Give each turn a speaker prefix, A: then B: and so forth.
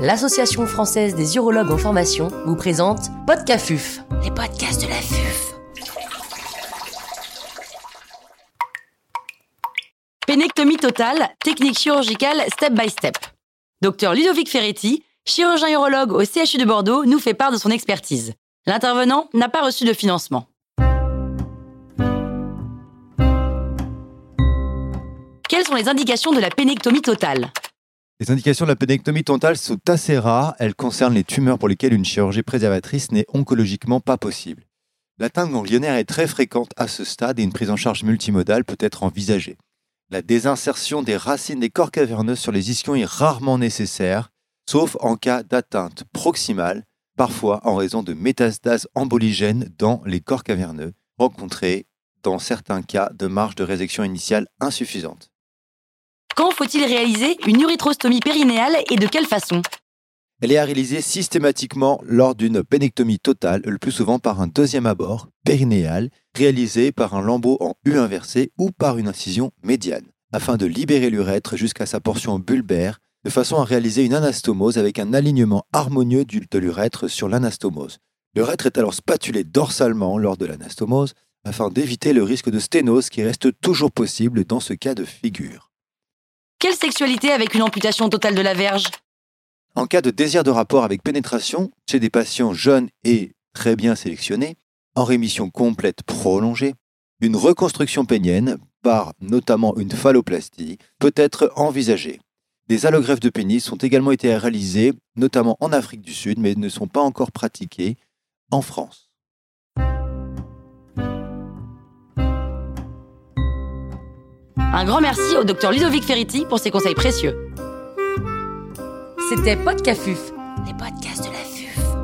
A: l'Association française des urologues en formation vous présente Podcafuf, les podcasts de la FUF. Pénectomie totale, technique chirurgicale step by step. Docteur Ludovic Ferretti, chirurgien urologue au CHU de Bordeaux, nous fait part de son expertise. L'intervenant n'a pas reçu de financement. Quelles sont les indications de la pénectomie totale?
B: Les indications de la pénectomie totale sont assez rares. Elles concernent les tumeurs pour lesquelles une chirurgie préservatrice n'est oncologiquement pas possible. L'atteinte ganglionnaire est très fréquente à ce stade et une prise en charge multimodale peut être envisagée. La désinsertion des racines des corps caverneux sur les ischions est rarement nécessaire, sauf en cas d'atteinte proximale, parfois en raison de métastases emboligènes dans les corps caverneux, rencontrées dans certains cas de marge de résection initiale insuffisante.
A: Quand faut-il réaliser une urethrostomy périnéale et de quelle façon?
B: Elle est à réaliser systématiquement lors d'une pénectomie totale, le plus souvent par un deuxième abord périnéal, réalisé par un lambeau en U inversé ou par une incision médiane, afin de libérer l'urètre jusqu'à sa portion bulbaire, de façon à réaliser une anastomose avec un alignement harmonieux de l'urètre sur l'anastomose. L'urètre est alors spatulé dorsalement lors de l'anastomose, afin d'éviter le risque de sténose qui reste toujours possible dans ce cas de figure.
A: Quelle sexualité avec une amputation totale de la verge?
B: En cas de désir de rapport avec pénétration, chez des patients jeunes et très bien sélectionnés, en rémission complète prolongée, une reconstruction pénienne, par notamment une phalloplastie, peut être envisagée. Des allogreffes de pénis ont également été réalisées, notamment en Afrique du Sud, mais ne sont pas encore pratiquées en France.
A: Un grand merci au docteur Ludovic Ferretti pour ses conseils précieux. C'était Podcafuf, les podcasts de la vie.